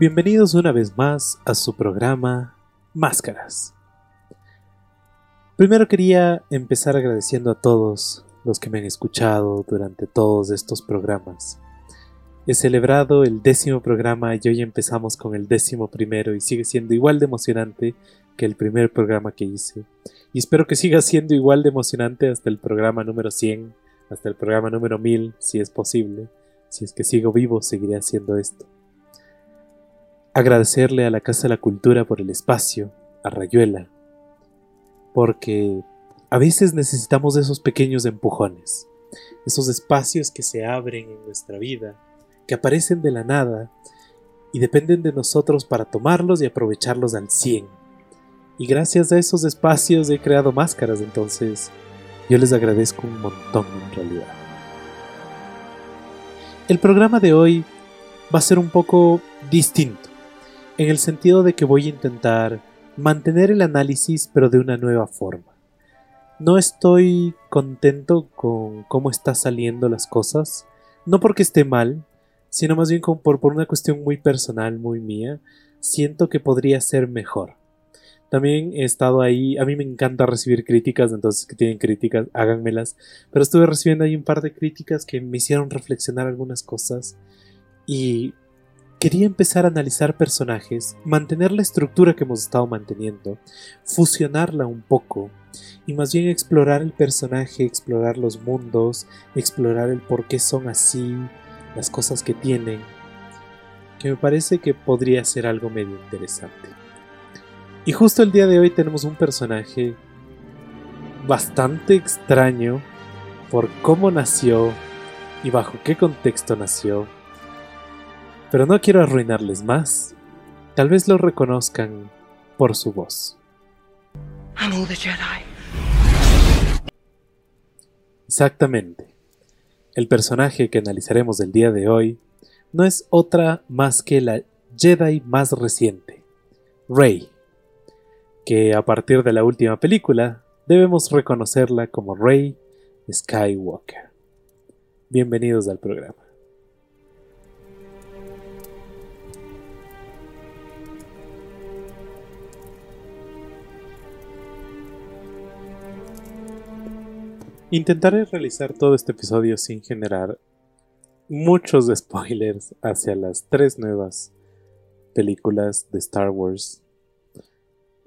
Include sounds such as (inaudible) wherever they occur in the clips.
Bienvenidos una vez más a su programa Máscaras. Primero quería empezar agradeciendo a todos los que me han escuchado durante todos estos programas. He celebrado el décimo programa y hoy empezamos con el décimo primero y sigue siendo igual de emocionante que el primer programa que hice. Y espero que siga siendo igual de emocionante hasta el programa número 100, hasta el programa número 1000, si es posible. Si es que sigo vivo, seguiré haciendo esto. Agradecerle a la Casa de la Cultura por el espacio, a Rayuela, porque a veces necesitamos esos pequeños empujones, esos espacios que se abren en nuestra vida, que aparecen de la nada y dependen de nosotros para tomarlos y aprovecharlos al 100. Y gracias a esos espacios he creado máscaras, entonces yo les agradezco un montón en realidad. El programa de hoy va a ser un poco distinto, en el sentido de que voy a intentar mantener el análisis pero de una nueva forma. No estoy contento con cómo están saliendo las cosas, no porque esté mal, sino más bien por, por una cuestión muy personal, muy mía, siento que podría ser mejor. También he estado ahí, a mí me encanta recibir críticas, entonces que tienen críticas, háganmelas, pero estuve recibiendo ahí un par de críticas que me hicieron reflexionar algunas cosas. Y quería empezar a analizar personajes, mantener la estructura que hemos estado manteniendo, fusionarla un poco y más bien explorar el personaje, explorar los mundos, explorar el por qué son así, las cosas que tienen, que me parece que podría ser algo medio interesante. Y justo el día de hoy tenemos un personaje bastante extraño por cómo nació y bajo qué contexto nació. Pero no quiero arruinarles más. Tal vez lo reconozcan por su voz. Exactamente. El personaje que analizaremos el día de hoy no es otra más que la Jedi más reciente, Rey que a partir de la última película debemos reconocerla como Rey Skywalker. Bienvenidos al programa. Intentaré realizar todo este episodio sin generar muchos (laughs) spoilers hacia las tres nuevas películas de Star Wars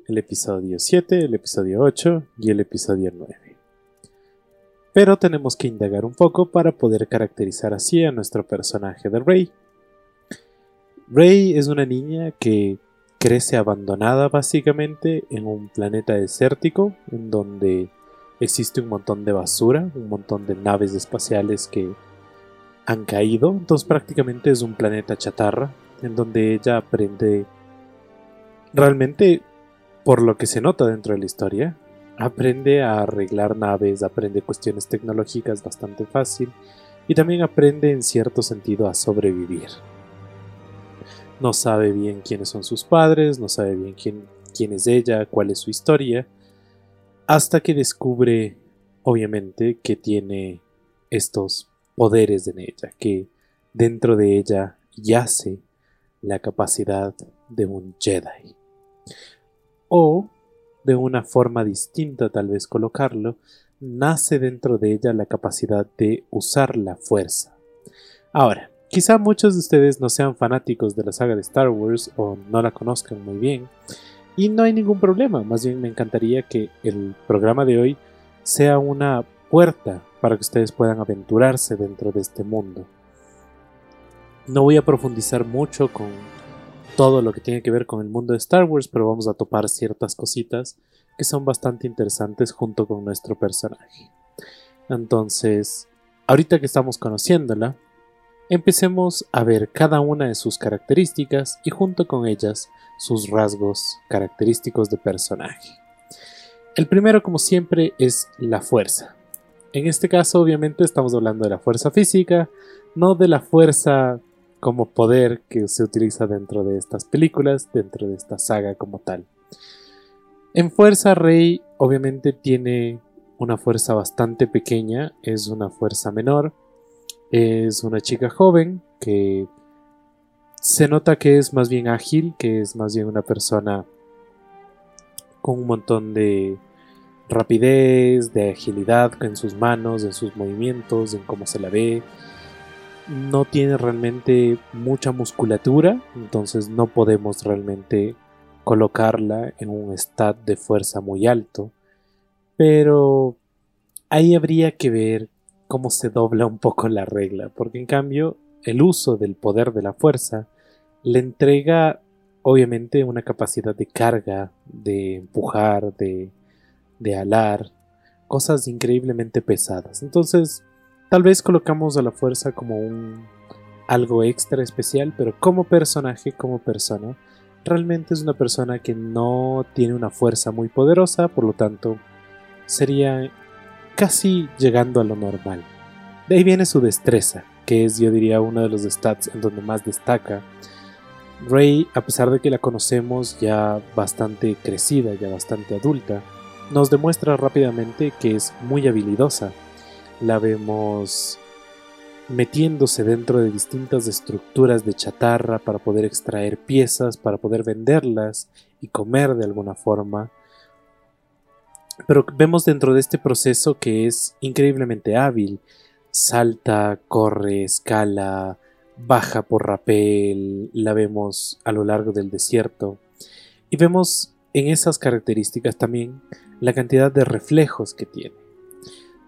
el episodio 7, el episodio 8 y el episodio 9. Pero tenemos que indagar un poco para poder caracterizar así a nuestro personaje de Rey. Rey es una niña que crece abandonada básicamente en un planeta desértico en donde existe un montón de basura, un montón de naves espaciales que han caído, entonces prácticamente es un planeta chatarra en donde ella aprende realmente por lo que se nota dentro de la historia, aprende a arreglar naves, aprende cuestiones tecnológicas bastante fácil y también aprende en cierto sentido a sobrevivir. No sabe bien quiénes son sus padres, no sabe bien quién, quién es ella, cuál es su historia, hasta que descubre, obviamente, que tiene estos poderes en ella, que dentro de ella yace la capacidad de un Jedi o, de una forma distinta tal vez colocarlo, nace dentro de ella la capacidad de usar la fuerza. Ahora, quizá muchos de ustedes no sean fanáticos de la saga de Star Wars o no la conozcan muy bien, y no hay ningún problema, más bien me encantaría que el programa de hoy sea una puerta para que ustedes puedan aventurarse dentro de este mundo. No voy a profundizar mucho con todo lo que tiene que ver con el mundo de Star Wars, pero vamos a topar ciertas cositas que son bastante interesantes junto con nuestro personaje. Entonces, ahorita que estamos conociéndola, empecemos a ver cada una de sus características y junto con ellas sus rasgos característicos de personaje. El primero, como siempre, es la fuerza. En este caso, obviamente, estamos hablando de la fuerza física, no de la fuerza como poder que se utiliza dentro de estas películas, dentro de esta saga como tal. En fuerza, Rey obviamente tiene una fuerza bastante pequeña, es una fuerza menor, es una chica joven que se nota que es más bien ágil, que es más bien una persona con un montón de rapidez, de agilidad en sus manos, en sus movimientos, en cómo se la ve. No tiene realmente mucha musculatura, entonces no podemos realmente colocarla en un stat de fuerza muy alto. Pero ahí habría que ver cómo se dobla un poco la regla, porque en cambio el uso del poder de la fuerza le entrega obviamente una capacidad de carga, de empujar, de, de alar, cosas increíblemente pesadas. Entonces, tal vez colocamos a la fuerza como un algo extra especial, pero como personaje, como persona, realmente es una persona que no tiene una fuerza muy poderosa, por lo tanto, sería casi llegando a lo normal. De ahí viene su destreza, que es yo diría uno de los stats en donde más destaca. Rey, a pesar de que la conocemos ya bastante crecida, ya bastante adulta, nos demuestra rápidamente que es muy habilidosa. La vemos metiéndose dentro de distintas estructuras de chatarra para poder extraer piezas, para poder venderlas y comer de alguna forma. Pero vemos dentro de este proceso que es increíblemente hábil. Salta, corre, escala, baja por rapel, la vemos a lo largo del desierto. Y vemos en esas características también la cantidad de reflejos que tiene.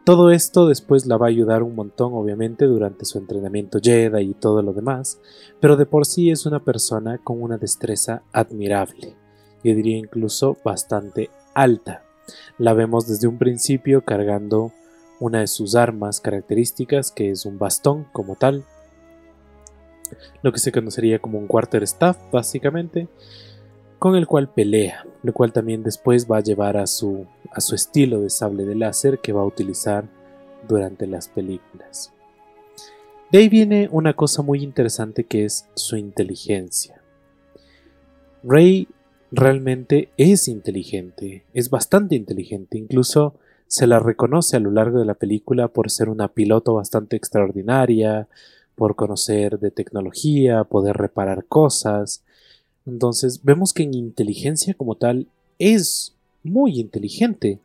Todo esto después la va a ayudar un montón, obviamente, durante su entrenamiento Jedi y todo lo demás, pero de por sí es una persona con una destreza admirable, yo diría incluso bastante alta. La vemos desde un principio cargando una de sus armas características, que es un bastón como tal, lo que se conocería como un quarterstaff, básicamente, con el cual pelea, lo cual también después va a llevar a su, a su estilo de sable de láser que va a utilizar durante las películas. De ahí viene una cosa muy interesante que es su inteligencia. Rey realmente es inteligente, es bastante inteligente, incluso se la reconoce a lo largo de la película por ser una piloto bastante extraordinaria, por conocer de tecnología, poder reparar cosas, entonces vemos que en inteligencia como tal es muy inteligente.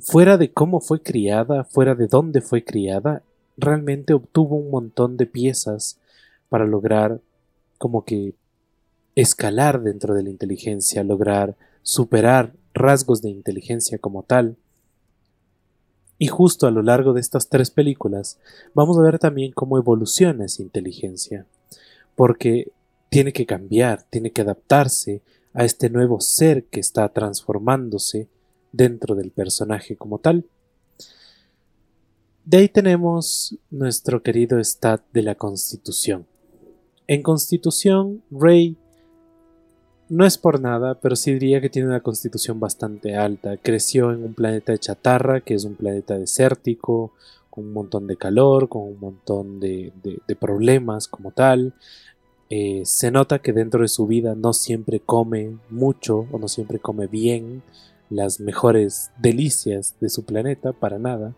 Fuera de cómo fue criada, fuera de dónde fue criada, realmente obtuvo un montón de piezas para lograr como que escalar dentro de la inteligencia, lograr superar rasgos de inteligencia como tal. Y justo a lo largo de estas tres películas vamos a ver también cómo evoluciona esa inteligencia. Porque tiene que cambiar, tiene que adaptarse a este nuevo ser que está transformándose dentro del personaje como tal. De ahí tenemos nuestro querido stat de la Constitución. En Constitución, Rey no es por nada, pero sí diría que tiene una constitución bastante alta. Creció en un planeta de chatarra, que es un planeta desértico, con un montón de calor, con un montón de, problemas como tal. Eh, se nota que dentro de su vida no siempre come mucho o no siempre come bien las mejores delicias de su planeta, para nada.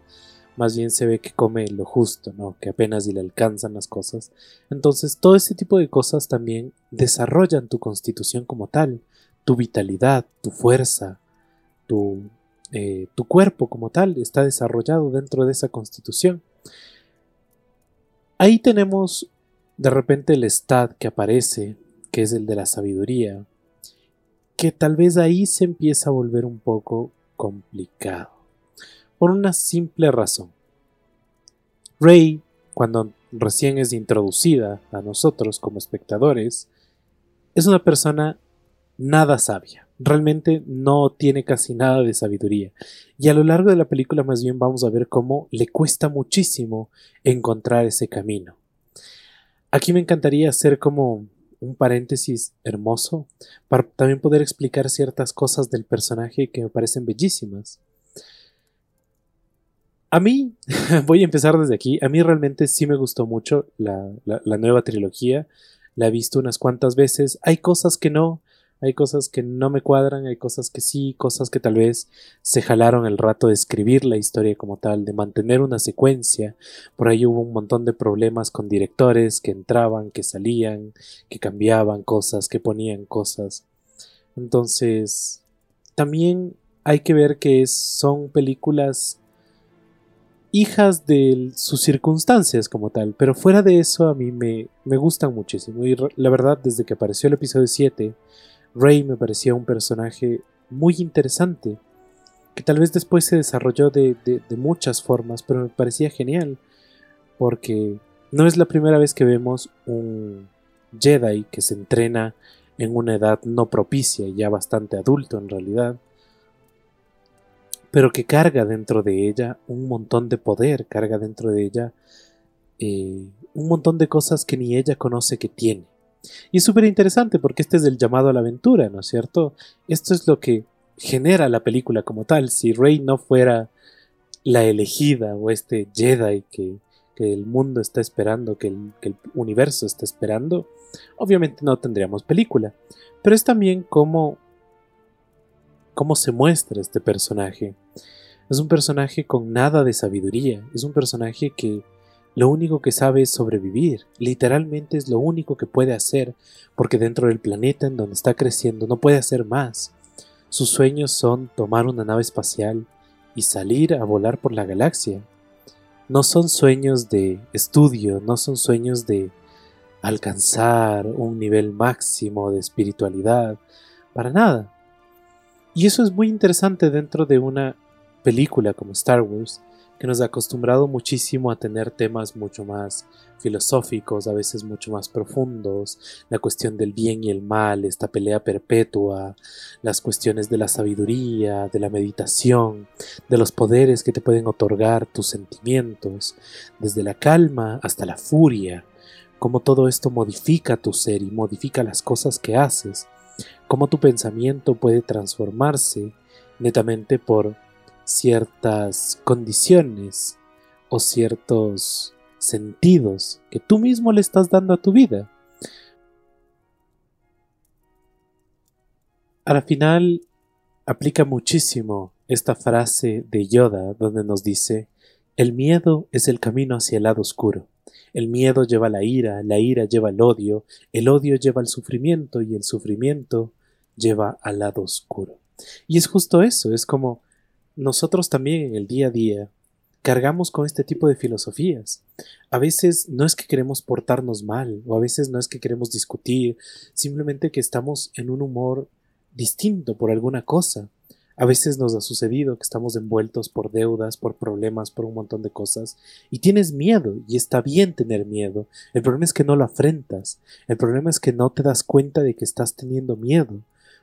Más bien se ve que come lo justo, ¿no? Que apenas le alcanzan las cosas. Entonces, todo ese tipo de cosas también desarrollan tu constitución como tal, tu vitalidad, tu fuerza, tu, eh, tu cuerpo como tal está desarrollado dentro de esa constitución. Ahí tenemos de repente el stat que aparece, que es el de la sabiduría, que tal vez ahí se empieza a volver un poco complicado. Por una simple razón. Rey, cuando recién es introducida a nosotros como espectadores, es una persona nada sabia. Realmente no tiene casi nada de sabiduría. Y a lo largo de la película más bien vamos a ver cómo le cuesta muchísimo encontrar ese camino. Aquí me encantaría hacer como un paréntesis hermoso para también poder explicar ciertas cosas del personaje que me parecen bellísimas. A mí, (laughs) voy a empezar desde aquí, a mí realmente sí me gustó mucho la, nueva trilogía, la he visto unas cuantas veces, hay cosas que no, Hay cosas que no me cuadran, hay cosas que sí, cosas que tal vez se jalaron el rato de escribir la historia como tal, de mantener una secuencia. Por ahí hubo un montón de problemas con directores que entraban, que salían, que cambiaban cosas, que ponían cosas. Entonces, también hay que ver que son películas hijas de sus circunstancias como tal, pero fuera de eso a mí me, me gustan muchísimo. Y la verdad desde que apareció el episodio 7, Rey me parecía un personaje muy interesante, que tal vez después se desarrolló de, de muchas formas, pero me parecía genial, porque no es la primera vez que vemos un Jedi que se entrena en una edad no propicia, ya bastante adulto en realidad, pero que carga dentro de ella un montón de poder, carga dentro de ella eh, un montón de cosas que ni ella conoce que tiene. Y es súper interesante porque este es el llamado a la aventura, ¿no es cierto? Esto es lo que genera la película como tal. Si Rey no fuera la elegida o este Jedi que, que el mundo está esperando, que el, que el universo está esperando, obviamente no tendríamos película. Pero es también como cómo se muestra este personaje. Es un personaje con nada de sabiduría, es un personaje que lo único que sabe es sobrevivir, literalmente es lo único que puede hacer, porque dentro del planeta en donde está creciendo no puede hacer más. Sus sueños son tomar una nave espacial y salir a volar por la galaxia. No son sueños de estudio, no son sueños de alcanzar un nivel máximo de espiritualidad, para nada. Y eso es muy interesante dentro de una película como Star Wars, que nos ha acostumbrado muchísimo a tener temas mucho más filosóficos, a veces mucho más profundos, la cuestión del bien y el mal, esta pelea perpetua, las cuestiones de la sabiduría, de la meditación, de los poderes que te pueden otorgar tus sentimientos, desde la calma hasta la furia, cómo todo esto modifica tu ser y modifica las cosas que haces, cómo tu pensamiento puede transformarse netamente por ciertas condiciones o ciertos sentidos que tú mismo le estás dando a tu vida. Al final aplica muchísimo esta frase de Yoda donde nos dice, el miedo es el camino hacia el lado oscuro. El miedo lleva la ira, la ira lleva el odio, el odio lleva el sufrimiento y el sufrimiento lleva al lado oscuro. Y es justo eso, es como nosotros también en el día a día cargamos con este tipo de filosofías. A veces no es que queremos portarnos mal, o a veces no es que queremos discutir, simplemente que estamos en un humor distinto por alguna cosa. A veces nos ha sucedido que estamos envueltos por deudas, por problemas, por un montón de cosas, y tienes miedo, y está bien tener miedo. El problema es que no lo afrentas, el problema es que no te das cuenta de que estás teniendo miedo,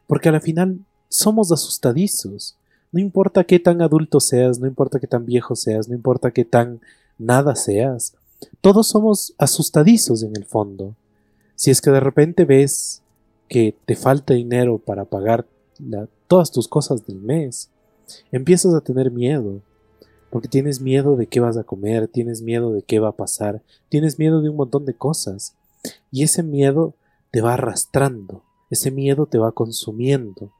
porque al final somos asustadizos. No importa qué tan adulto seas, no importa qué tan viejo seas, no importa qué tan nada seas, todos somos asustadizos en el fondo. Si es que de repente ves que te falta dinero para pagar todas tus cosas del mes, empiezas a tener miedo, porque tienes miedo de qué vas a comer, tienes miedo de qué va a pasar, tienes miedo de un montón de cosas, y ese miedo te va arrastrando, ese miedo te va consumiendo,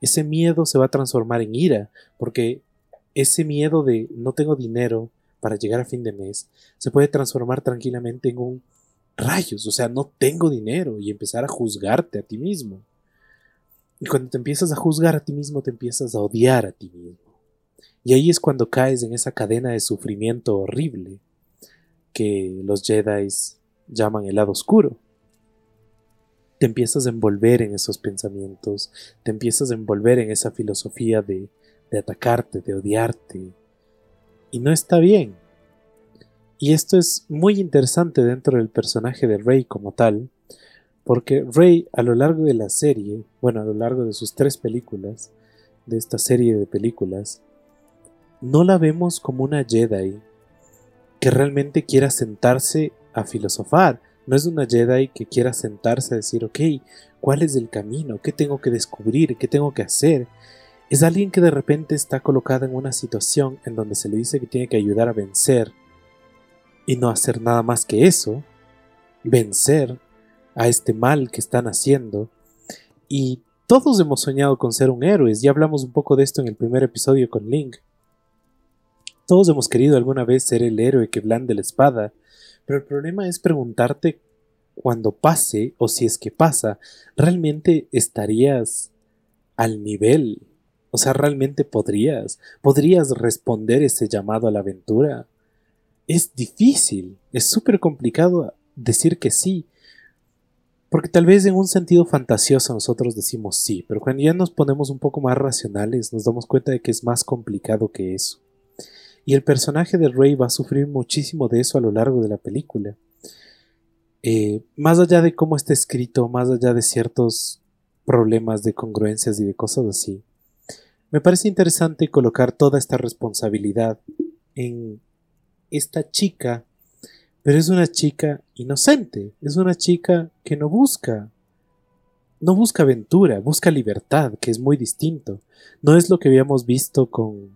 ese miedo se va a transformar en ira, porque ese miedo de no tengo dinero para llegar a fin de mes se puede transformar tranquilamente en un rayos, o sea, no tengo dinero y empezar a juzgarte a ti mismo. Y cuando te empiezas a juzgar a ti mismo, te empiezas a odiar a ti mismo. Y ahí es cuando caes en esa cadena de sufrimiento horrible que los Jedi llaman el lado oscuro. Te empiezas a envolver en esos pensamientos, te empiezas a envolver en esa filosofía de, de atacarte, de odiarte. Y no está bien. Y esto es muy interesante dentro del personaje de Rey como tal, porque Rey a lo largo de la serie, bueno, a lo largo de sus tres películas, de esta serie de películas, no la vemos como una Jedi que realmente quiera sentarse a filosofar. No es una Jedi que quiera sentarse a decir, ok, ¿cuál es el camino? ¿Qué tengo que descubrir? ¿Qué tengo que hacer? Es alguien que de repente está colocada en una situación en donde se le dice que tiene que ayudar a vencer y no hacer nada más que eso, vencer a este mal que están haciendo y todos hemos soñado con ser un héroe, ya hablamos un poco de esto en el primer episodio con Link. Todos hemos querido alguna vez ser el héroe que blande la espada, pero el problema es preguntarte cuando pase, o si es que pasa, ¿realmente estarías al nivel? O sea, ¿realmente podrías? ¿Podrías responder ese llamado a la aventura? Es difícil, es súper complicado decir que sí, porque tal vez en un sentido fantasioso nosotros decimos sí, pero cuando ya nos ponemos un poco más racionales nos damos cuenta de que es más complicado que eso. Y el personaje de Rey va a sufrir muchísimo de eso a lo largo de la película. Eh, más allá de cómo está escrito, más allá de ciertos problemas de congruencias y de cosas así, me parece interesante colocar toda esta responsabilidad en esta chica pero es una chica inocente, es una chica que no busca, no busca aventura, busca libertad, que es muy distinto. No es lo que habíamos visto con,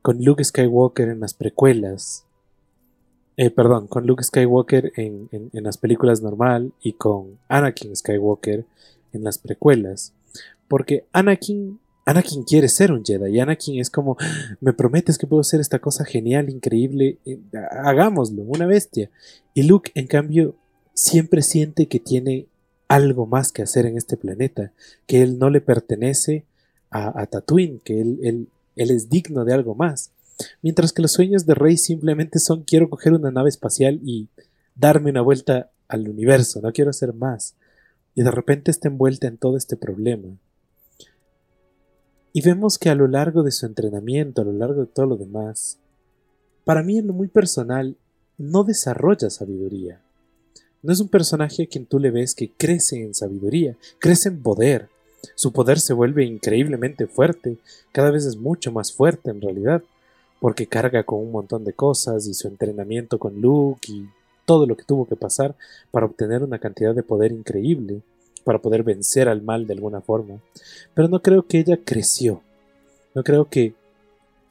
con Luke Skywalker en las precuelas. Eh, perdón, con Luke Skywalker en, en las películas normal y con Anakin Skywalker en las precuelas. Porque Anakin Anakin quiere ser un Jedi y Anakin es como, me prometes que puedo hacer esta cosa genial, increíble, eh, hagámoslo, una bestia. Y Luke, en cambio, siempre siente que tiene algo más que hacer en este planeta, que él no le pertenece a, Tatooine, que él, él, él es digno de algo más. Mientras que los sueños de Rey simplemente son quiero coger una nave espacial y darme una vuelta al universo, no quiero hacer más. Y de repente está envuelta en todo este problema. Y vemos que a lo largo de su entrenamiento, a lo largo de todo lo demás, para mí en lo muy personal, no desarrolla sabiduría. No es un personaje a quien tú le ves que crece en sabiduría, crece en poder. Su poder se vuelve increíblemente fuerte, cada vez es mucho más fuerte en realidad, porque carga con un montón de cosas y su entrenamiento con Luke y todo lo que tuvo que pasar para obtener una cantidad de poder increíble para poder vencer al mal de alguna forma. Pero no creo que ella creció. No creo que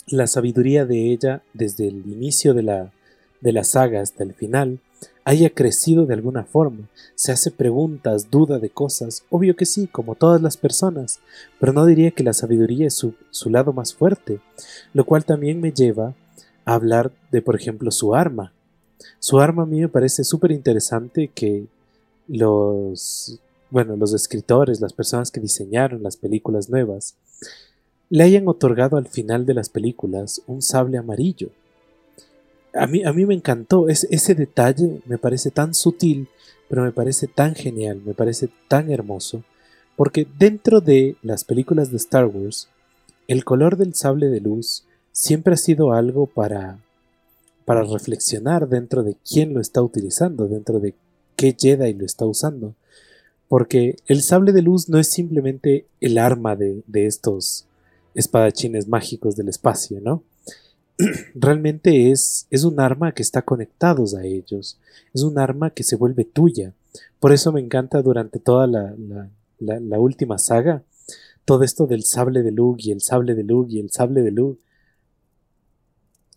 la sabiduría de ella desde el inicio de la, de la saga hasta el final haya crecido de alguna forma. Se hace preguntas, duda de cosas. Obvio que sí, como todas las personas. Pero no diría que la sabiduría es su, su lado más fuerte. Lo cual también me lleva a hablar de, por ejemplo, su arma. Su arma a mí me parece súper interesante que los bueno, los escritores, las personas que diseñaron las películas nuevas, le hayan otorgado al final de las películas un sable amarillo. A mí, a mí me encantó, ese detalle me parece tan sutil, pero me parece tan genial, me parece tan hermoso, porque dentro de las películas de Star Wars, el color del sable de luz siempre ha sido algo para, para reflexionar dentro de quién lo está utilizando, dentro de qué Jedi lo está usando porque el sable de luz no es simplemente el arma de, estos espadachines mágicos del espacio, ¿no? (clears throat) Realmente es, es un arma que está conectados a ellos, es un arma que se vuelve tuya. Por eso me encanta durante toda la, la, última saga, todo esto del sable de Luke y el sable de Luke y el sable de Luke.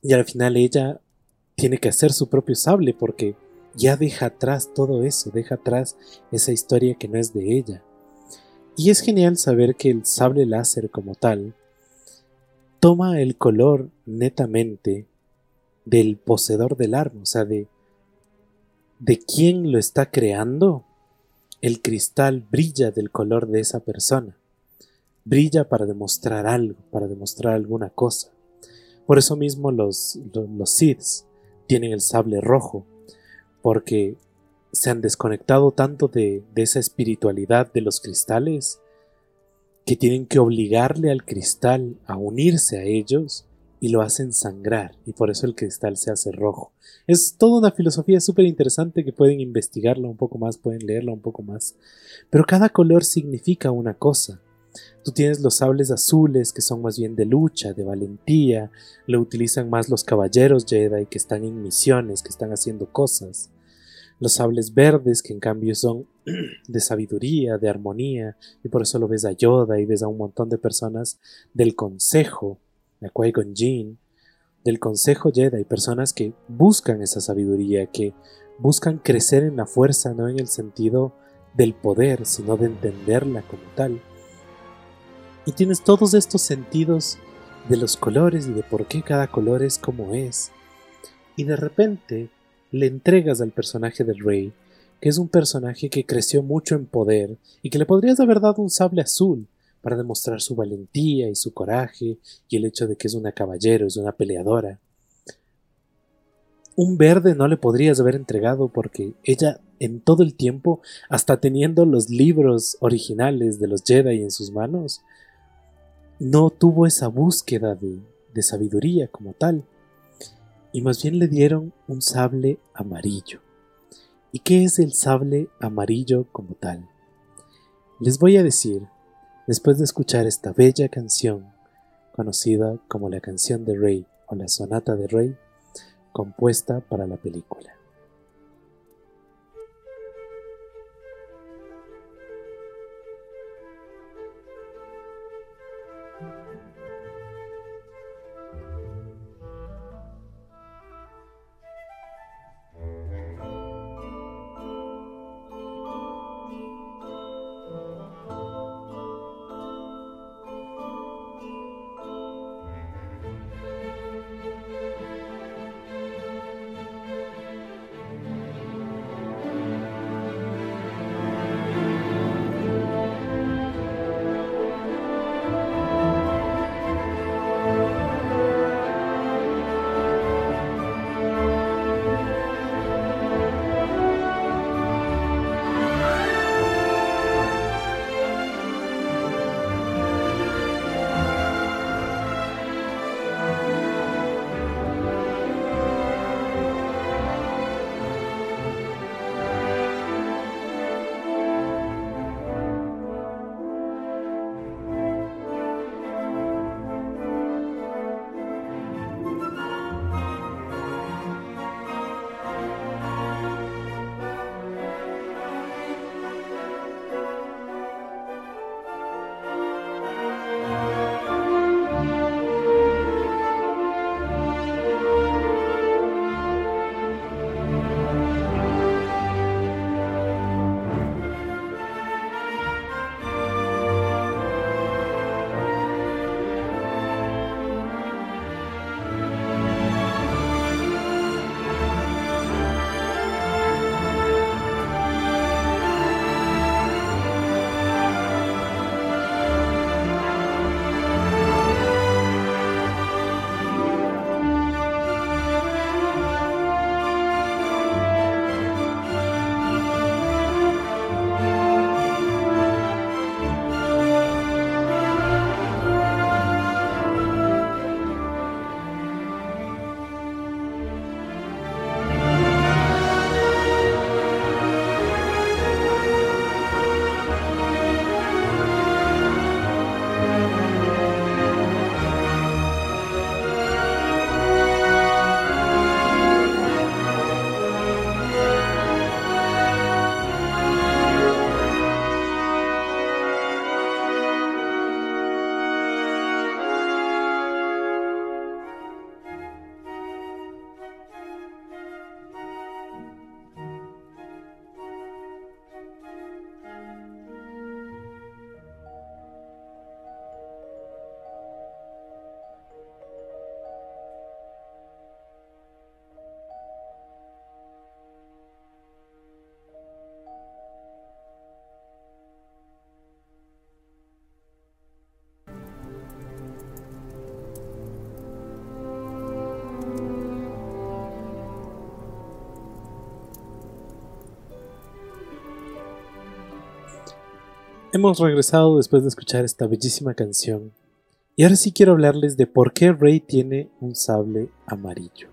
Y al final ella tiene que hacer su propio sable porque ya deja atrás todo eso, deja atrás esa historia que no es de ella. Y es genial saber que el sable láser como tal toma el color netamente del poseedor del arma, o sea, de, de quién lo está creando. El cristal brilla del color de esa persona. Brilla para demostrar algo, para demostrar alguna cosa. Por eso mismo los, los, los tienen el sable rojo, porque se han desconectado tanto de, esa espiritualidad de los cristales que tienen que obligarle al cristal a unirse a ellos y lo hacen sangrar y por eso el cristal se hace rojo. Es toda una filosofía súper interesante que pueden investigarla un poco más, pueden leerla un poco más. Pero cada color significa una cosa. Tú tienes los sables azules que son más bien de lucha, de valentía, lo utilizan más los caballeros Jedi que están en misiones, que están haciendo cosas los sables verdes que en cambio son (clears throat) de sabiduría, de armonía, y por eso lo ves a Yoda y ves a un montón de personas del consejo, a Qui-Gon Jinn, del consejo Jedi, personas que buscan esa sabiduría, que buscan crecer en la fuerza, no en el sentido del poder, sino de entenderla como tal. Y tienes todos estos sentidos de los colores y de por qué cada color es como es. Y de repente le entregas al personaje del rey, que es un personaje que creció mucho en poder y que le podrías haber dado un sable azul para demostrar su valentía y su coraje y el hecho de que es una caballero, es una peleadora. Un verde no le podrías haber entregado porque ella en todo el tiempo, hasta teniendo los libros originales de los Jedi en sus manos, no tuvo esa búsqueda de, de sabiduría como tal, y más bien le dieron un sable amarillo. ¿Y qué es el sable amarillo como tal? Les voy a decir, después de escuchar esta bella canción, conocida como la canción de Rey o la sonata de Rey, compuesta para la película. Hemos regresado después de escuchar esta bellísima canción y ahora sí quiero hablarles de por qué Rey tiene un sable amarillo.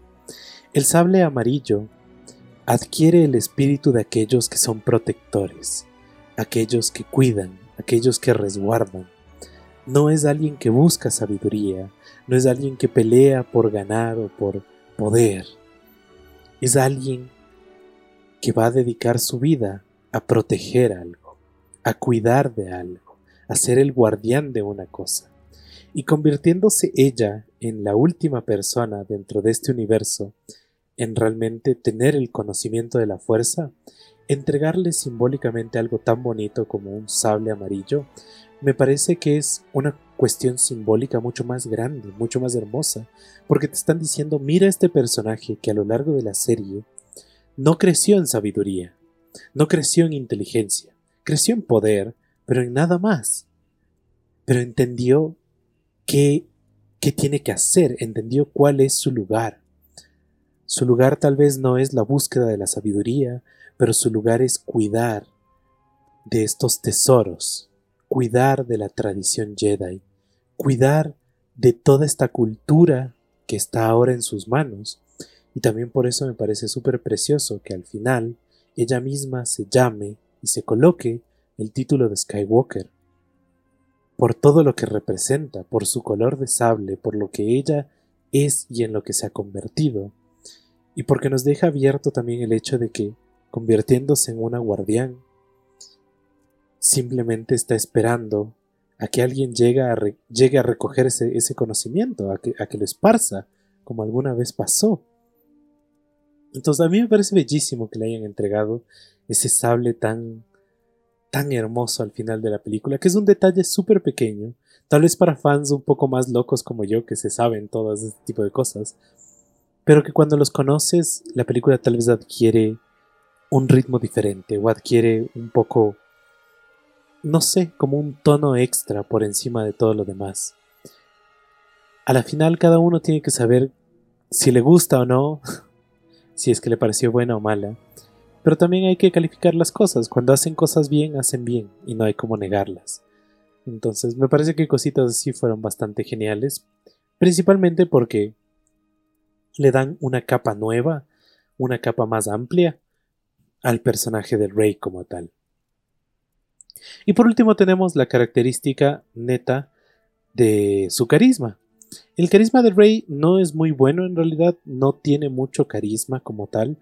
El sable amarillo adquiere el espíritu de aquellos que son protectores, aquellos que cuidan, aquellos que resguardan. No es alguien que busca sabiduría, no es alguien que pelea por ganar o por poder. Es alguien que va a dedicar su vida a proteger algo a cuidar de algo, a ser el guardián de una cosa, y convirtiéndose ella en la última persona dentro de este universo, en realmente tener el conocimiento de la fuerza, entregarle simbólicamente algo tan bonito como un sable amarillo, me parece que es una cuestión simbólica mucho más grande, mucho más hermosa, porque te están diciendo, mira este personaje que a lo largo de la serie no creció en sabiduría, no creció en inteligencia, creció en poder, pero en nada más. Pero entendió qué, qué tiene que hacer, entendió cuál es su lugar. Su lugar tal vez no es la búsqueda de la sabiduría, pero su lugar es cuidar de estos tesoros, cuidar de la tradición Jedi, cuidar de toda esta cultura que está ahora en sus manos. Y también por eso me parece súper precioso que al final ella misma se llame y se coloque el título de Skywalker. Por todo lo que representa, por su color de sable, por lo que ella es y en lo que se ha convertido, y porque nos deja abierto también el hecho de que, convirtiéndose en una guardián, simplemente está esperando a que alguien llegue a, llegue a recoger ese, conocimiento, a que, a que lo esparza, como alguna vez pasó. Entonces a mí me parece bellísimo que le hayan entregado ese sable tan tan hermoso al final de la película, que es un detalle súper pequeño, tal vez para fans un poco más locos como yo, que se saben todas este tipo de cosas, pero que cuando los conoces, la película tal vez adquiere un ritmo diferente o adquiere un poco, no sé, como un tono extra por encima de todo lo demás. A la final cada uno tiene que saber si le gusta o no, si es que le pareció buena o mala, pero también hay que calificar las cosas. Cuando hacen cosas bien, hacen bien y no hay como negarlas. Entonces, me parece que cositas así fueron bastante geniales. Principalmente porque le dan una capa nueva, una capa más amplia al personaje del Rey como tal. Y por último tenemos la característica neta de su carisma. El carisma del Rey no es muy bueno en realidad, no tiene mucho carisma como tal.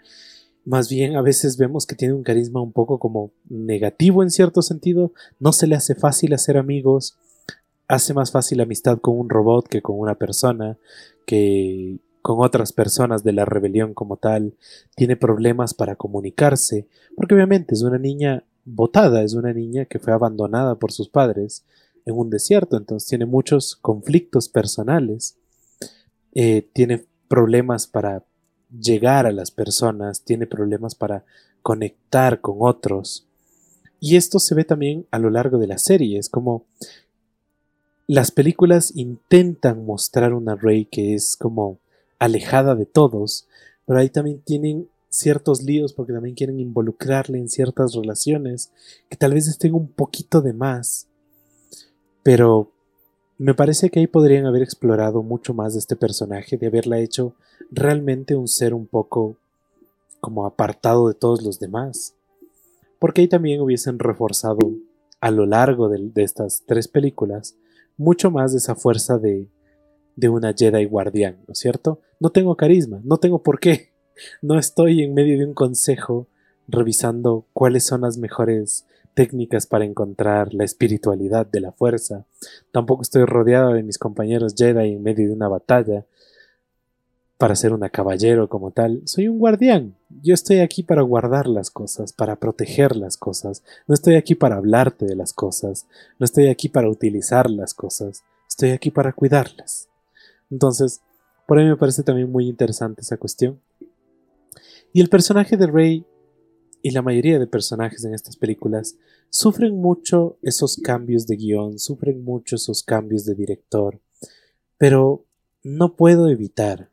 Más bien a veces vemos que tiene un carisma un poco como negativo en cierto sentido, no se le hace fácil hacer amigos, hace más fácil amistad con un robot que con una persona, que con otras personas de la rebelión como tal, tiene problemas para comunicarse, porque obviamente es una niña botada, es una niña que fue abandonada por sus padres en un desierto, entonces tiene muchos conflictos personales, eh, tiene problemas para llegar a las personas, tiene problemas para conectar con otros. Y esto se ve también a lo largo de la serie, es como las películas intentan mostrar una Rey que es como alejada de todos, pero ahí también tienen ciertos líos porque también quieren involucrarle en ciertas relaciones que tal vez estén un poquito de más. Pero me parece que ahí podrían haber explorado mucho más de este personaje, de haberla hecho realmente un ser un poco como apartado de todos los demás. Porque ahí también hubiesen reforzado a lo largo de, estas tres películas mucho más de esa fuerza de, de una Jedi guardián, ¿no es cierto? No tengo carisma, no tengo por qué. No estoy en medio de un consejo revisando cuáles son las mejores técnicas para encontrar la espiritualidad de la fuerza. Tampoco estoy rodeado de mis compañeros Jedi en medio de una batalla para ser una caballero como tal. Soy un guardián. Yo estoy aquí para guardar las cosas, para proteger las cosas. No estoy aquí para hablarte de las cosas. No estoy aquí para utilizar las cosas. Estoy aquí para cuidarlas. Entonces, por ahí me parece también muy interesante esa cuestión. Y el personaje de Rey y la mayoría de personajes en estas películas sufren mucho esos cambios de guion, sufren mucho esos cambios de director, pero no puedo evitar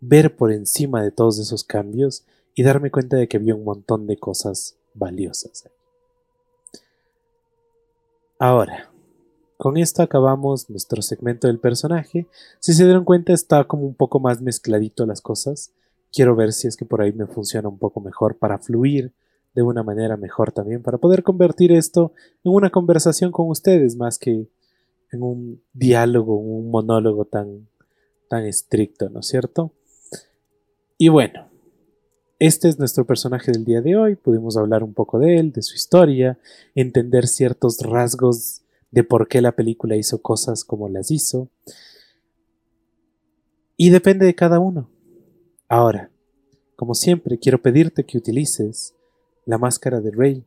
ver por encima de todos esos cambios y darme cuenta de que había un montón de cosas valiosas. Ahora, con esto acabamos nuestro segmento del personaje. Si se dieron cuenta está como un poco más mezcladito las cosas. Quiero ver si es que por ahí me funciona un poco mejor para fluir de una manera mejor también, para poder convertir esto en una conversación con ustedes más que en un diálogo, un monólogo tan, tan estricto, ¿no es cierto? Y bueno, este es nuestro personaje del día de hoy, pudimos hablar un poco de él, de su historia, entender ciertos rasgos de por qué la película hizo cosas como las hizo. Y depende de cada uno. Ahora, como siempre, quiero pedirte que utilices la máscara de Rey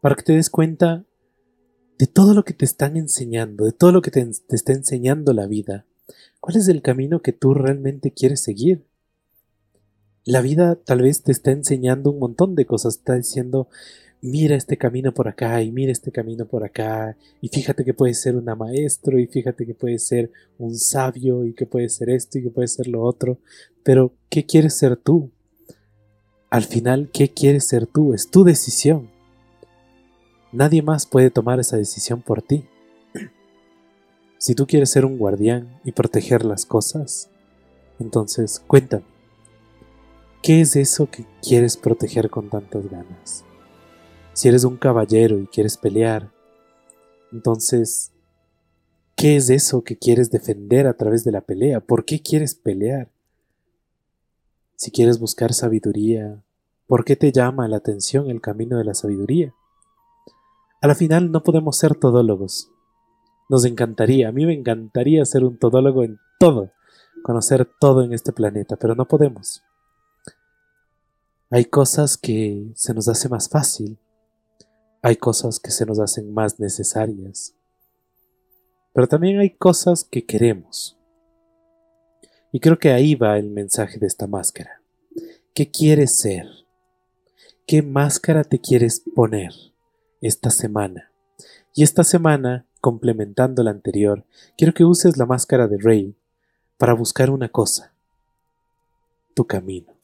para que te des cuenta de todo lo que te están enseñando, de todo lo que te, te está enseñando la vida, ¿cuál es el camino que tú realmente quieres seguir? La vida tal vez te está enseñando un montón de cosas, está diciendo, mira este camino por acá y mira este camino por acá y fíjate que puedes ser una maestro y fíjate que puedes ser un sabio y que puedes ser esto y que puedes ser lo otro, pero ¿qué quieres ser tú? Al final, ¿qué quieres ser tú? Es tu decisión. Nadie más puede tomar esa decisión por ti. (clears throat) Si tú quieres ser un guardián y proteger las cosas, entonces cuéntame, ¿qué es eso que quieres proteger con tantas ganas? Si eres un caballero y quieres pelear, entonces, ¿qué es eso que quieres defender a través de la pelea? ¿Por qué quieres pelear? Si quieres buscar sabiduría, ¿por qué te llama la atención el camino de la sabiduría? A la final no podemos ser todólogos. Nos encantaría, a mí me encantaría ser un todólogo en todo, conocer todo en este planeta, pero no podemos. Hay cosas que se nos hace más fácil, hay cosas que se nos hacen más necesarias. Pero también hay cosas que queremos. Y creo que ahí va el mensaje de esta máscara. ¿Qué quieres ser? ¿Qué máscara te quieres poner esta semana? Y esta semana, complementando la anterior, quiero que uses la máscara de Rey para buscar una cosa, tu camino.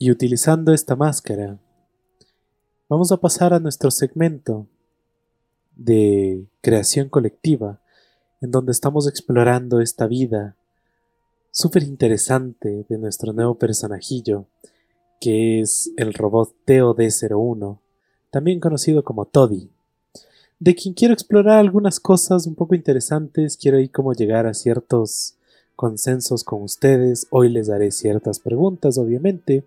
Y utilizando esta máscara, vamos a pasar a nuestro segmento de creación colectiva, en donde estamos explorando esta vida súper interesante de nuestro nuevo personajillo, que es el robot TOD-01, también conocido como Toddy, de quien quiero explorar algunas cosas un poco interesantes, quiero ir cómo llegar a ciertos consensos con ustedes, hoy les daré ciertas preguntas, obviamente,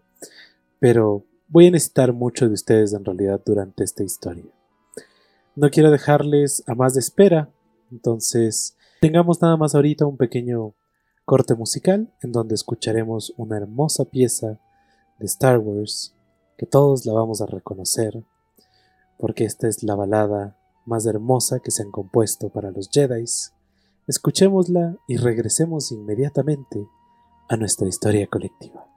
pero voy a necesitar mucho de ustedes en realidad durante esta historia. No quiero dejarles a más de espera, entonces tengamos nada más ahorita un pequeño corte musical en donde escucharemos una hermosa pieza de Star Wars que todos la vamos a reconocer, porque esta es la balada más hermosa que se han compuesto para los Jedi. Escuchémosla y regresemos inmediatamente a nuestra historia colectiva.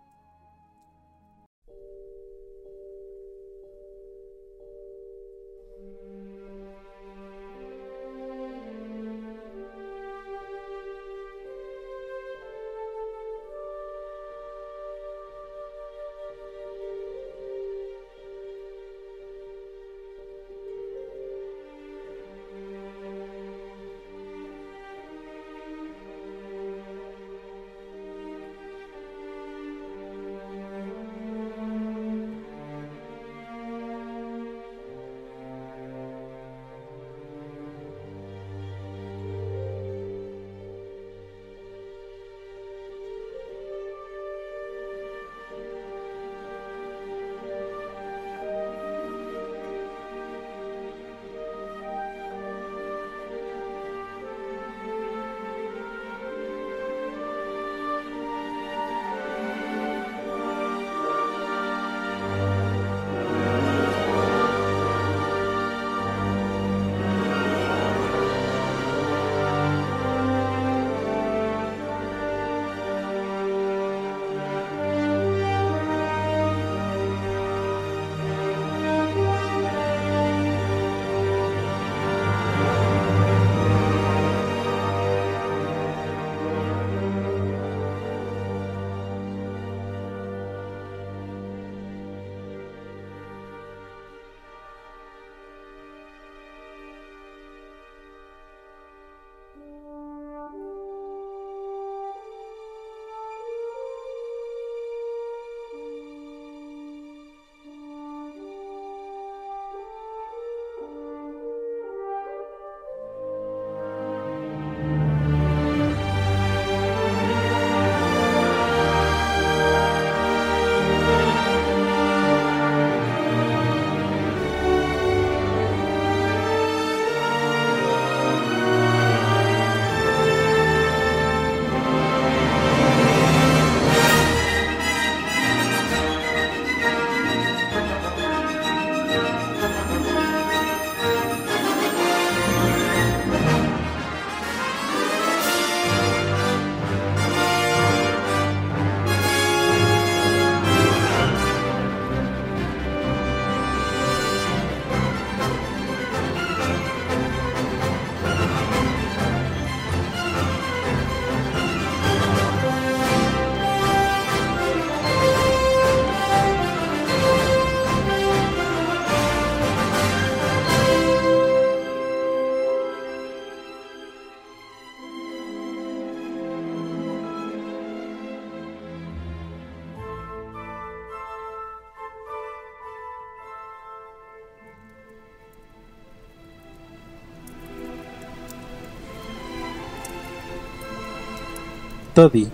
Toddy,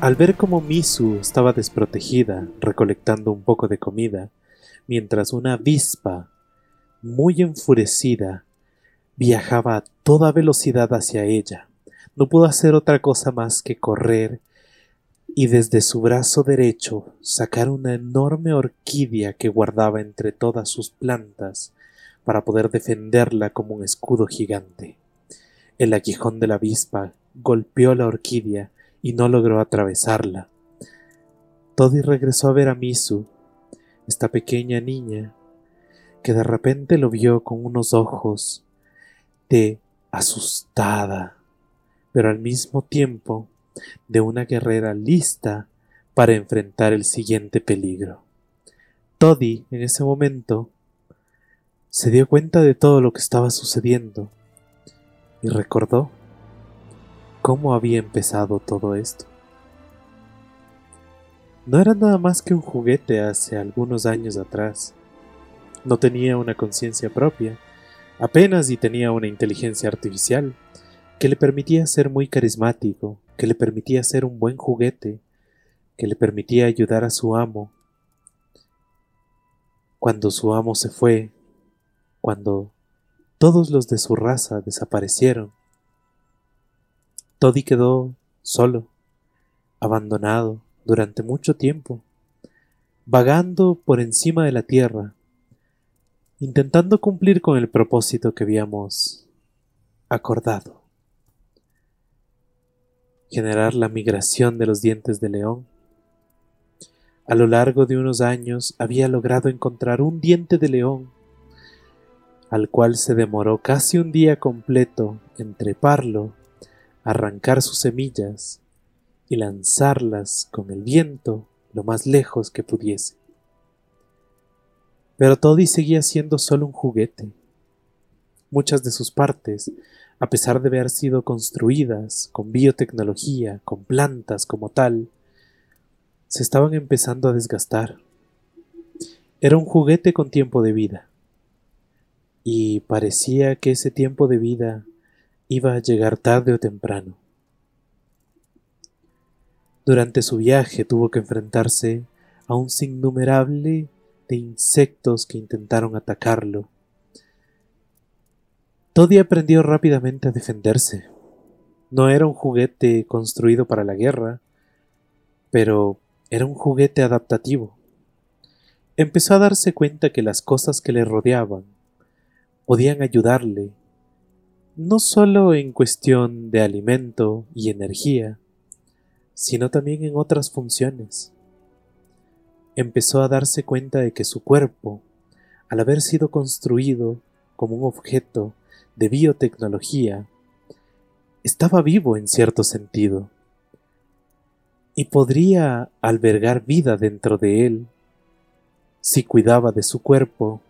al ver cómo Misu estaba desprotegida recolectando un poco de comida, mientras una avispa, muy enfurecida, viajaba a toda velocidad hacia ella, no pudo hacer otra cosa más que correr y desde su brazo derecho sacar una enorme orquídea que guardaba entre todas sus plantas para poder defenderla como un escudo gigante. El aguijón de la avispa golpeó la orquídea y no logró atravesarla. Toddy regresó a ver a Misu, esta pequeña niña, que de repente lo vio con unos ojos de asustada, pero al mismo tiempo de una guerrera lista para enfrentar el siguiente peligro. Toddy, en ese momento, se dio cuenta de todo lo que estaba sucediendo y recordó cómo había empezado todo esto. No era nada más que un juguete hace algunos años atrás. No tenía una conciencia propia, apenas y tenía una inteligencia artificial que le permitía ser muy carismático, que le permitía ser un buen juguete, que le permitía ayudar a su amo. Cuando su amo se fue, cuando todos los de su raza desaparecieron, Toddy quedó solo, abandonado durante mucho tiempo, vagando por encima de la tierra, intentando cumplir con el propósito que habíamos acordado generar la migración de los dientes de león. A lo largo de unos años había logrado encontrar un diente de león, al cual se demoró casi un día completo en treparlo, arrancar sus semillas y lanzarlas con el viento lo más lejos que pudiese. Pero Toddy seguía siendo solo un juguete. Muchas de sus partes a pesar de haber sido construidas con biotecnología, con plantas como tal, se estaban empezando a desgastar. Era un juguete con tiempo de vida, y parecía que ese tiempo de vida iba a llegar tarde o temprano. Durante su viaje tuvo que enfrentarse a un sinnumerable de insectos que intentaron atacarlo Toddy aprendió rápidamente a defenderse. No era un juguete construido para la guerra, pero era un juguete adaptativo. Empezó a darse cuenta que las cosas que le rodeaban podían ayudarle, no solo en cuestión de alimento y energía, sino también en otras funciones. Empezó a darse cuenta de que su cuerpo, al haber sido construido como un objeto de biotecnología estaba vivo en cierto sentido y podría albergar vida dentro de él si cuidaba de su cuerpo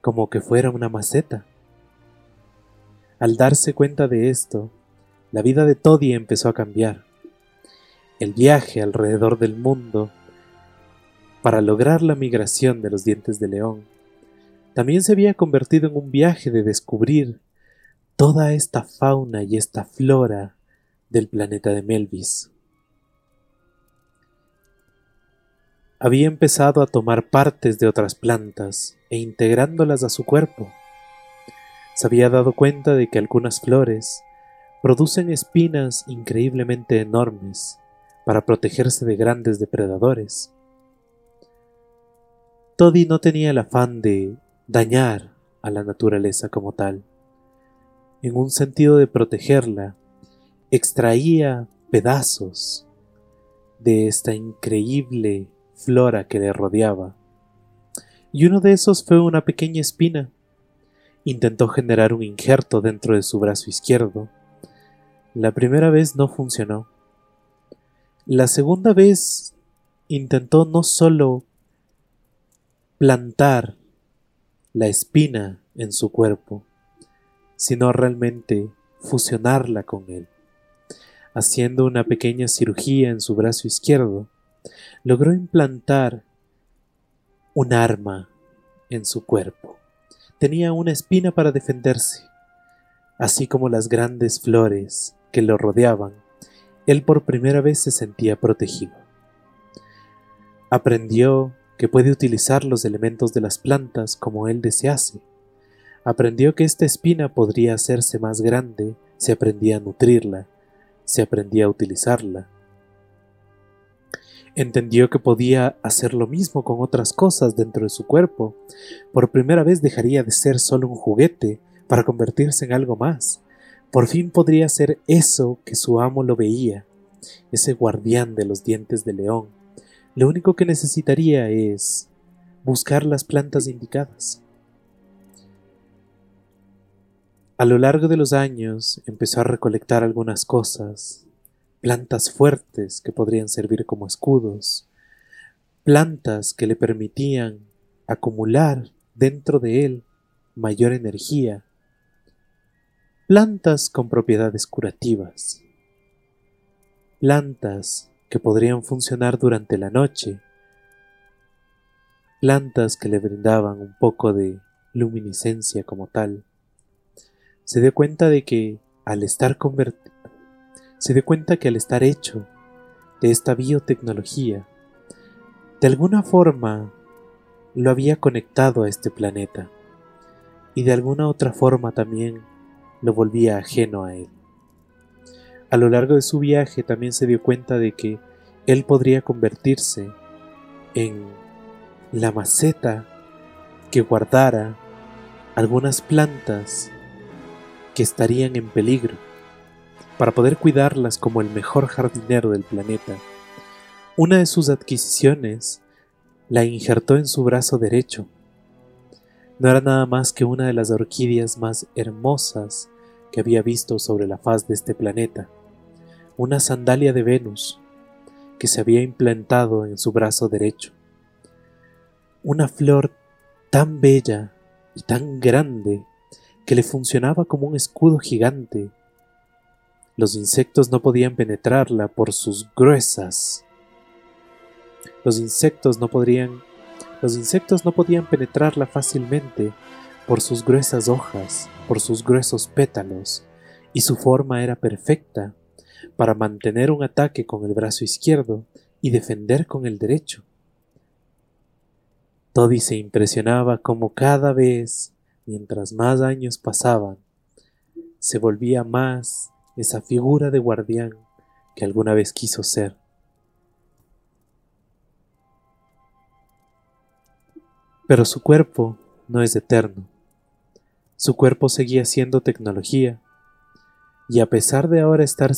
como que fuera una maceta. Al darse cuenta de esto, la vida de Toddy empezó a cambiar. El viaje alrededor del mundo para lograr la migración de los dientes de león también se había convertido en un viaje de descubrir toda esta fauna y esta flora del planeta de Melvis. Había empezado a tomar partes de otras plantas e integrándolas a su cuerpo. Se había dado cuenta de que algunas flores producen espinas increíblemente enormes para protegerse de grandes depredadores. Toddy no tenía el afán de dañar a la naturaleza como tal en un sentido de protegerla, extraía pedazos de esta increíble flora que le rodeaba. Y uno de esos fue una pequeña espina. Intentó generar un injerto dentro de su brazo izquierdo. La primera vez no funcionó. La segunda vez intentó no solo plantar la espina en su cuerpo, sino realmente fusionarla con él. Haciendo una pequeña cirugía en su brazo izquierdo, logró implantar un arma en su cuerpo. Tenía una espina para defenderse, así como las grandes flores que lo rodeaban él por primera vez se sentía protegido. Aprendió que puede utilizar los elementos de las plantas como él desease. Aprendió que esta espina podría hacerse más grande si aprendía a nutrirla, si aprendía a utilizarla. Entendió que podía hacer lo mismo con otras cosas dentro de su cuerpo. Por primera vez dejaría de ser solo un juguete para convertirse en algo más. Por fin podría ser eso que su amo lo veía, ese guardián de los dientes de león. Lo único que necesitaría es buscar las plantas indicadas. A lo largo de los años empezó a recolectar algunas cosas, plantas fuertes que podrían servir como escudos, plantas que le permitían acumular dentro de él mayor energía, plantas con propiedades curativas, plantas que podrían funcionar durante la noche, plantas que le brindaban un poco de luminiscencia como tal. Se dio cuenta de que al estar se dio cuenta que al estar hecho de esta biotecnología, de alguna forma lo había conectado a este planeta y de alguna otra forma también lo volvía ajeno a él. A lo largo de su viaje también se dio cuenta de que él podría convertirse en la maceta que guardara algunas plantas que estarían en peligro para poder cuidarlas como el mejor jardinero del planeta. Una de sus adquisiciones la injertó en su brazo derecho. No era nada más que una de las orquídeas más hermosas que había visto sobre la faz de este planeta, una sandalia de Venus que se había implantado en su brazo derecho. Una flor tan bella y tan grande que le funcionaba como un escudo gigante los insectos no podían penetrarla por sus gruesas. Los insectos no podrían los insectos no podían penetrarla fácilmente por sus gruesas hojas, por sus gruesos pétalos, y su forma era perfecta para mantener un ataque con el brazo izquierdo y defender con el derecho. Toddy se impresionaba como cada vez, mientras más años pasaban, se volvía más esa figura de guardián que alguna vez quiso ser. Pero su cuerpo no es eterno. Su cuerpo seguía siendo tecnología y a pesar de ahora estar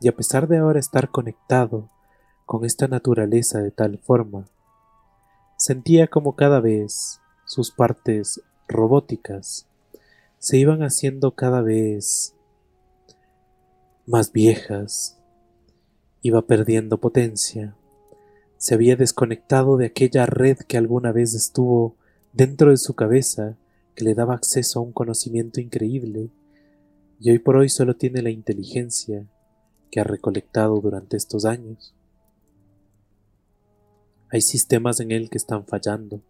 y a pesar de ahora estar conectado con esta naturaleza de tal forma, sentía como cada vez sus partes robóticas se iban haciendo cada vez más viejas, iba perdiendo potencia, se había desconectado de aquella red que alguna vez estuvo dentro de su cabeza que le daba acceso a un conocimiento increíble y hoy por hoy solo tiene la inteligencia que ha recolectado durante estos años. Hay sistemas en él que están fallando.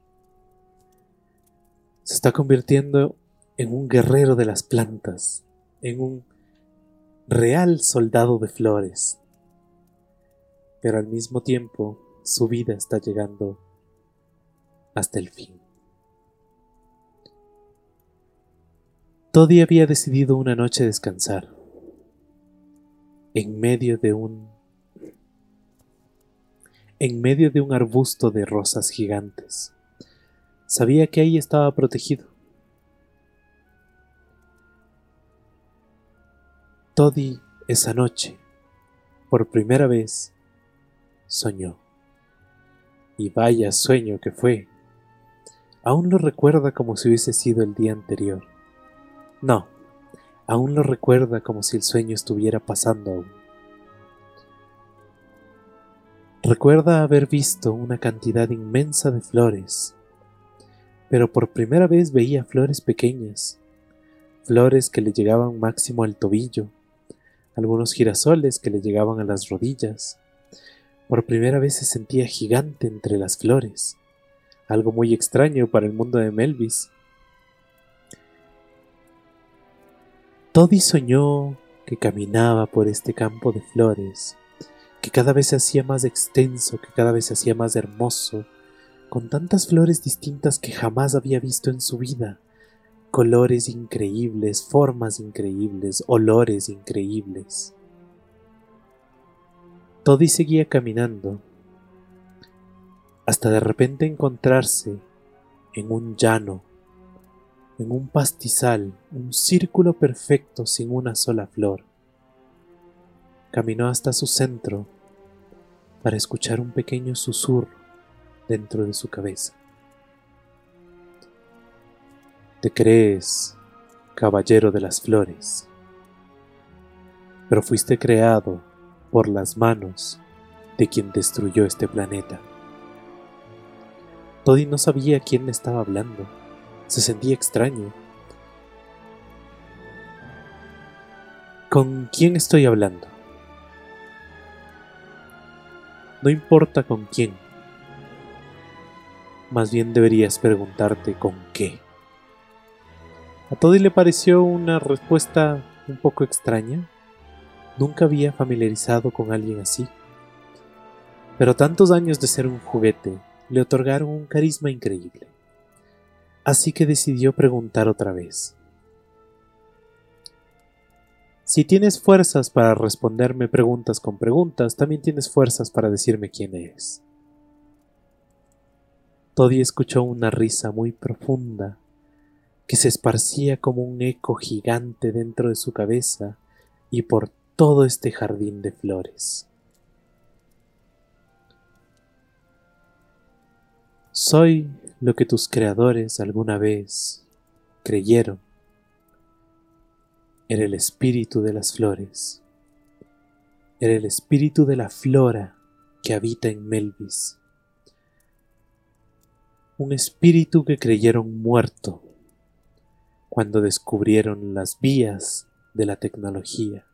Se está convirtiendo en un guerrero de las plantas, en un real soldado de flores. Pero al mismo tiempo su vida está llegando hasta el fin. Toddy había decidido una noche descansar en medio de un en medio de un arbusto de rosas gigantes. Sabía que ahí estaba protegido. Toddy esa noche, por primera vez, soñó. Y vaya sueño que fue. Aún lo recuerda como si hubiese sido el día anterior. No, aún lo recuerda como si el sueño estuviera pasando aún. Recuerda haber visto una cantidad inmensa de flores, pero por primera vez veía flores pequeñas, flores que le llegaban máximo al tobillo, algunos girasoles que le llegaban a las rodillas. Por primera vez se sentía gigante entre las flores, algo muy extraño para el mundo de Melvis. Toddy soñó que caminaba por este campo de flores, que cada vez se hacía más extenso, que cada vez se hacía más hermoso, con tantas flores distintas que jamás había visto en su vida, colores increíbles, formas increíbles, olores increíbles. Toddy seguía caminando, hasta de repente encontrarse en un llano, en un pastizal, un círculo perfecto sin una sola flor. Caminó hasta su centro para escuchar un pequeño susurro dentro de su cabeza. Te crees caballero de las flores, pero fuiste creado por las manos de quien destruyó este planeta. Toddy no sabía quién estaba hablando. Se sentía extraño. ¿Con quién estoy hablando? No importa con quién. Más bien deberías preguntarte con qué. A Toddy le pareció una respuesta un poco extraña. Nunca había familiarizado con alguien así. Pero tantos años de ser un juguete le otorgaron un carisma increíble. Así que decidió preguntar otra vez. Si tienes fuerzas para responderme preguntas con preguntas, también tienes fuerzas para decirme quién eres. Toddy escuchó una risa muy profunda que se esparcía como un eco gigante dentro de su cabeza y por todo este jardín de flores. Soy lo que tus creadores alguna vez creyeron. Era el espíritu de las flores. Era el espíritu de la flora que habita en Melvis. Un espíritu que creyeron muerto cuando descubrieron las vías de la tecnología,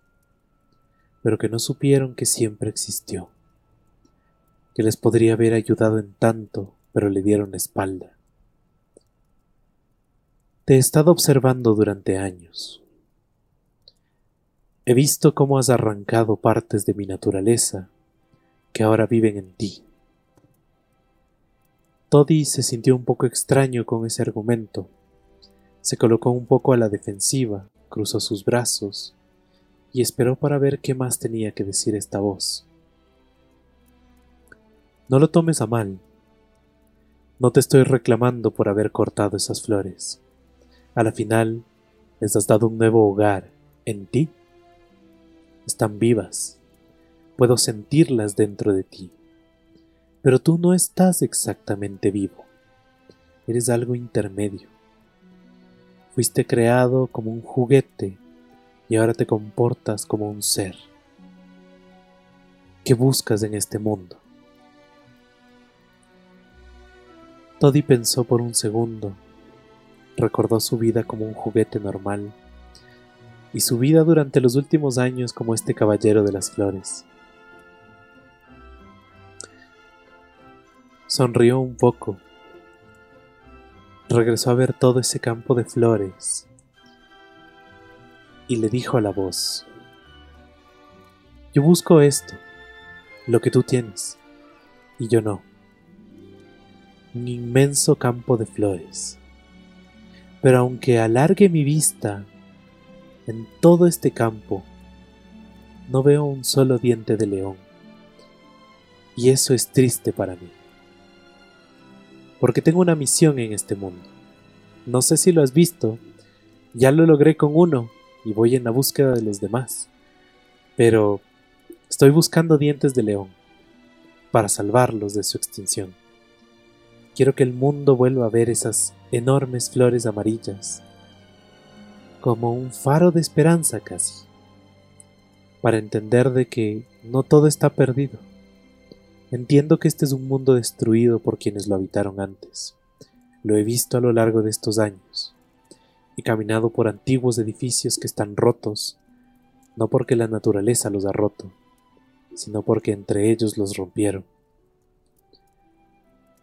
pero que no supieron que siempre existió, que les podría haber ayudado en tanto, pero le dieron espalda. Te he estado observando durante años. He visto cómo has arrancado partes de mi naturaleza que ahora viven en ti. Toddy se sintió un poco extraño con ese argumento, se colocó un poco a la defensiva, cruzó sus brazos y esperó para ver qué más tenía que decir esta voz. No lo tomes a mal. No te estoy reclamando por haber cortado esas flores. A la final, les has dado un nuevo hogar en ti. Están vivas. Puedo sentirlas dentro de ti. Pero tú no estás exactamente vivo. Eres algo intermedio. Fuiste creado como un juguete y ahora te comportas como un ser. ¿Qué buscas en este mundo? Toddy pensó por un segundo, recordó su vida como un juguete normal y su vida durante los últimos años como este caballero de las flores. Sonrió un poco regresó a ver todo ese campo de flores y le dijo a la voz, yo busco esto, lo que tú tienes, y yo no. Un inmenso campo de flores. Pero aunque alargue mi vista en todo este campo, no veo un solo diente de león. Y eso es triste para mí porque tengo una misión en este mundo. No sé si lo has visto, ya lo logré con uno y voy en la búsqueda de los demás. Pero estoy buscando dientes de león para salvarlos de su extinción. Quiero que el mundo vuelva a ver esas enormes flores amarillas, como un faro de esperanza casi, para entender de que no todo está perdido Entiendo que este es un mundo destruido por quienes lo habitaron antes. Lo he visto a lo largo de estos años. He caminado por antiguos edificios que están rotos, no porque la naturaleza los ha roto, sino porque entre ellos los rompieron.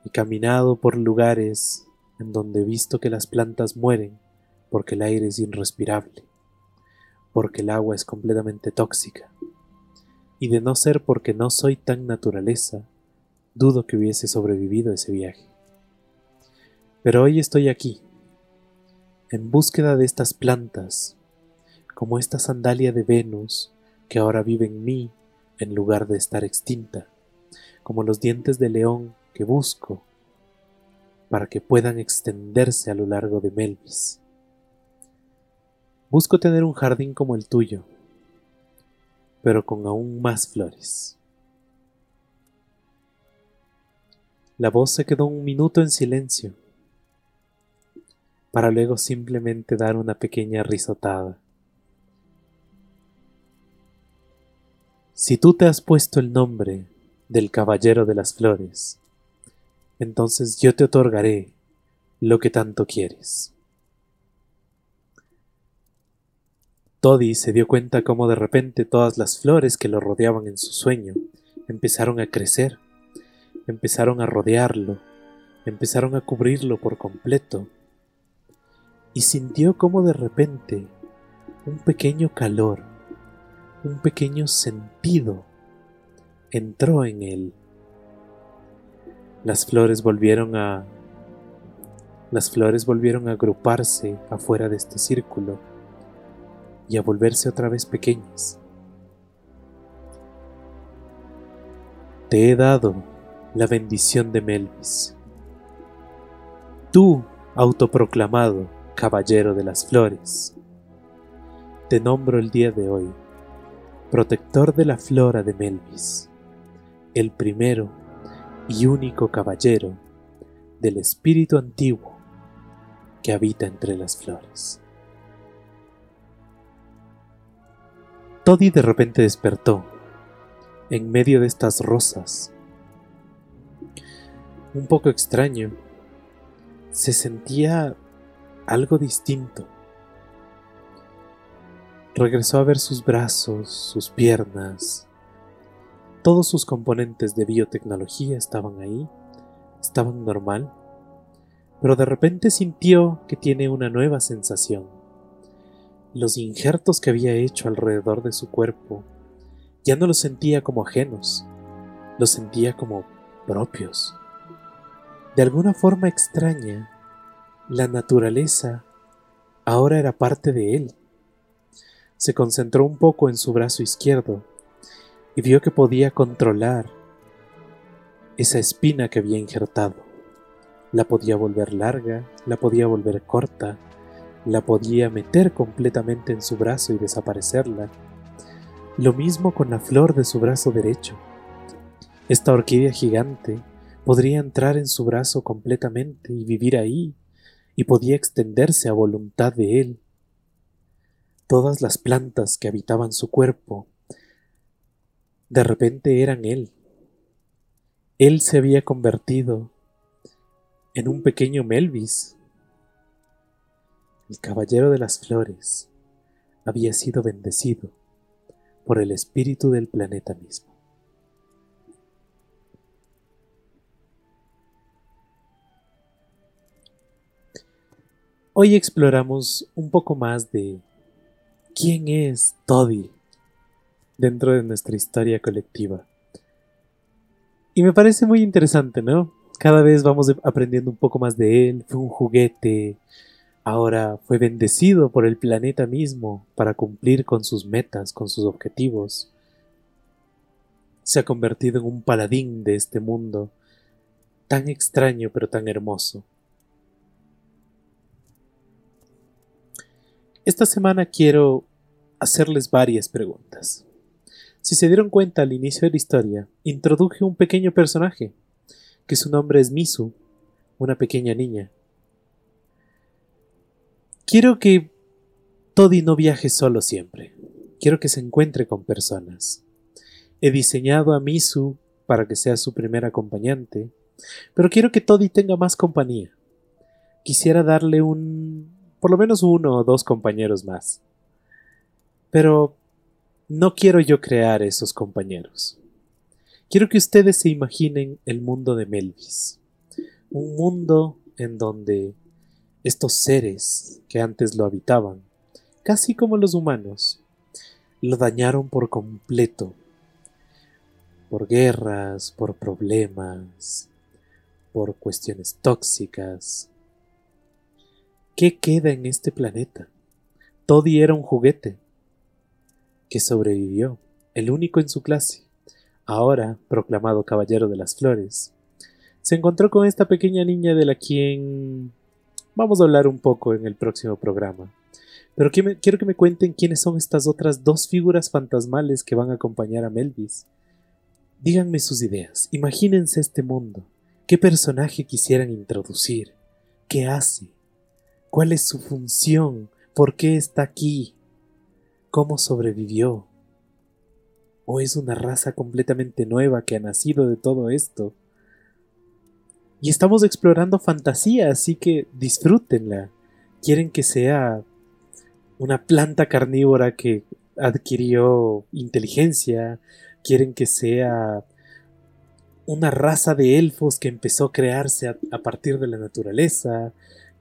He caminado por lugares en donde he visto que las plantas mueren porque el aire es irrespirable, porque el agua es completamente tóxica. Y de no ser porque no soy tan naturaleza, dudo que hubiese sobrevivido ese viaje. Pero hoy estoy aquí, en búsqueda de estas plantas, como esta sandalia de Venus que ahora vive en mí en lugar de estar extinta, como los dientes de león que busco para que puedan extenderse a lo largo de Melvis. Busco tener un jardín como el tuyo, pero con aún más flores. La voz se quedó un minuto en silencio, para luego simplemente dar una pequeña risotada. Si tú te has puesto el nombre del Caballero de las Flores, entonces yo te otorgaré lo que tanto quieres. Toddy se dio cuenta cómo de repente todas las flores que lo rodeaban en su sueño empezaron a crecer, empezaron a rodearlo, empezaron a cubrirlo por completo, y sintió como de repente un pequeño calor, un pequeño sentido entró en él. Las flores volvieron a las flores volvieron a agruparse afuera de este círculo y a volverse otra vez pequeñas. Te he dado la bendición de Melvis. Tú, autoproclamado Caballero de las Flores, te nombro el día de hoy, protector de la flora de Melvis, el primero y único caballero del espíritu antiguo que habita entre las flores. Toddy de repente despertó, en medio de estas rosas. Un poco extraño, se sentía algo distinto. Regresó a ver sus brazos, sus piernas. Todos sus componentes de biotecnología estaban ahí, estaban normal, pero de repente sintió que tiene una nueva sensación los injertos que había hecho alrededor de su cuerpo ya no los sentía como ajenos, los sentía como propios. De alguna forma extraña, la naturaleza ahora era parte de él. Se concentró un poco en su brazo izquierdo y vio que podía controlar esa espina que había injertado. La podía volver larga, la podía volver corta, la podía meter completamente en su brazo y desaparecerla. Lo mismo con la flor de su brazo derecho. Esta orquídea gigante podría entrar en su brazo completamente y vivir ahí, y podía extenderse a voluntad de él. Todas las plantas que habitaban su cuerpo de repente eran él. Él se había convertido en un pequeño Melvis el caballero de las flores había sido bendecido por el espíritu del planeta mismo. Hoy exploramos un poco más de quién es Toddy dentro de nuestra historia colectiva. Y me parece muy interesante, ¿no? Cada vez vamos aprendiendo un poco más de él. Fue un juguete, Ahora fue bendecido por el planeta mismo para cumplir con sus metas, con sus objetivos. Se ha convertido en un paladín de este mundo, tan extraño pero tan hermoso. Esta semana quiero hacerles varias preguntas. Si se dieron cuenta al inicio de la historia, introduje un pequeño personaje, que su nombre es Misu, una pequeña niña. Quiero que Toddy no viaje solo siempre. Quiero que se encuentre con personas. He diseñado a Misu para que sea su primer acompañante, pero quiero que Toddy tenga más compañía. Quisiera darle un... por lo menos uno o dos compañeros más. Pero no quiero yo crear esos compañeros. Quiero que ustedes se imaginen el mundo de Melvis. Un mundo en donde estos seres que antes lo habitaban casi como los humanos, lo dañaron por completo. Por guerras, por problemas, por cuestiones tóxicas. ¿Qué queda en este planeta? Toddy era un juguete que sobrevivió, el único en su clase, ahora proclamado Caballero de las Flores. Se encontró con esta pequeña niña de la quien vamos a hablar un poco en el próximo programa. Pero quiero que me cuenten quiénes son estas otras dos figuras fantasmales que van a acompañar a Melvis. Díganme sus ideas, imagínense este mundo. ¿Qué personaje quisieran introducir? ¿Qué hace? ¿Cuál es su función? ¿Por qué está aquí? ¿Cómo sobrevivió? ¿O es una raza completamente nueva que ha nacido de todo esto? Y estamos explorando fantasía, así que disfrútenla. Quieren que sea una planta carnívora que adquirió inteligencia, quieren que sea una raza de elfos que empezó a crearse a, partir de la naturaleza,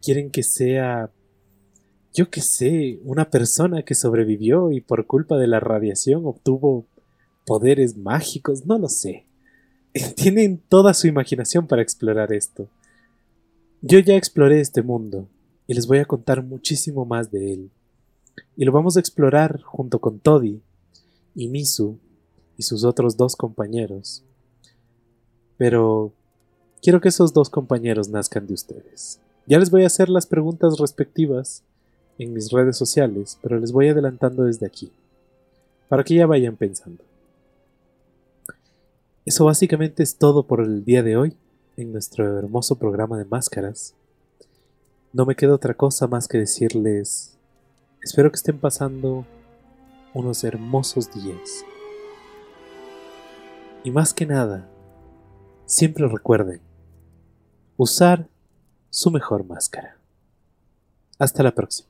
quieren que sea, yo qué sé, una persona que sobrevivió y por culpa de la radiación obtuvo poderes mágicos, no lo sé. (laughs) Tienen toda su imaginación para explorar esto. Yo ya exploré este mundo y les voy a contar muchísimo más de él. Y lo vamos a explorar junto con Toddy y Misu y sus otros dos compañeros. Pero quiero que esos dos compañeros nazcan de ustedes. Ya les voy a hacer las preguntas respectivas en mis redes sociales, pero les voy adelantando desde aquí, para que ya vayan pensando. Eso básicamente es todo por el día de hoy en nuestro hermoso programa de máscaras. No me queda otra cosa más que decirles, espero que estén pasando unos hermosos días. Y más que nada, siempre recuerden usar su mejor máscara. Hasta la próxima.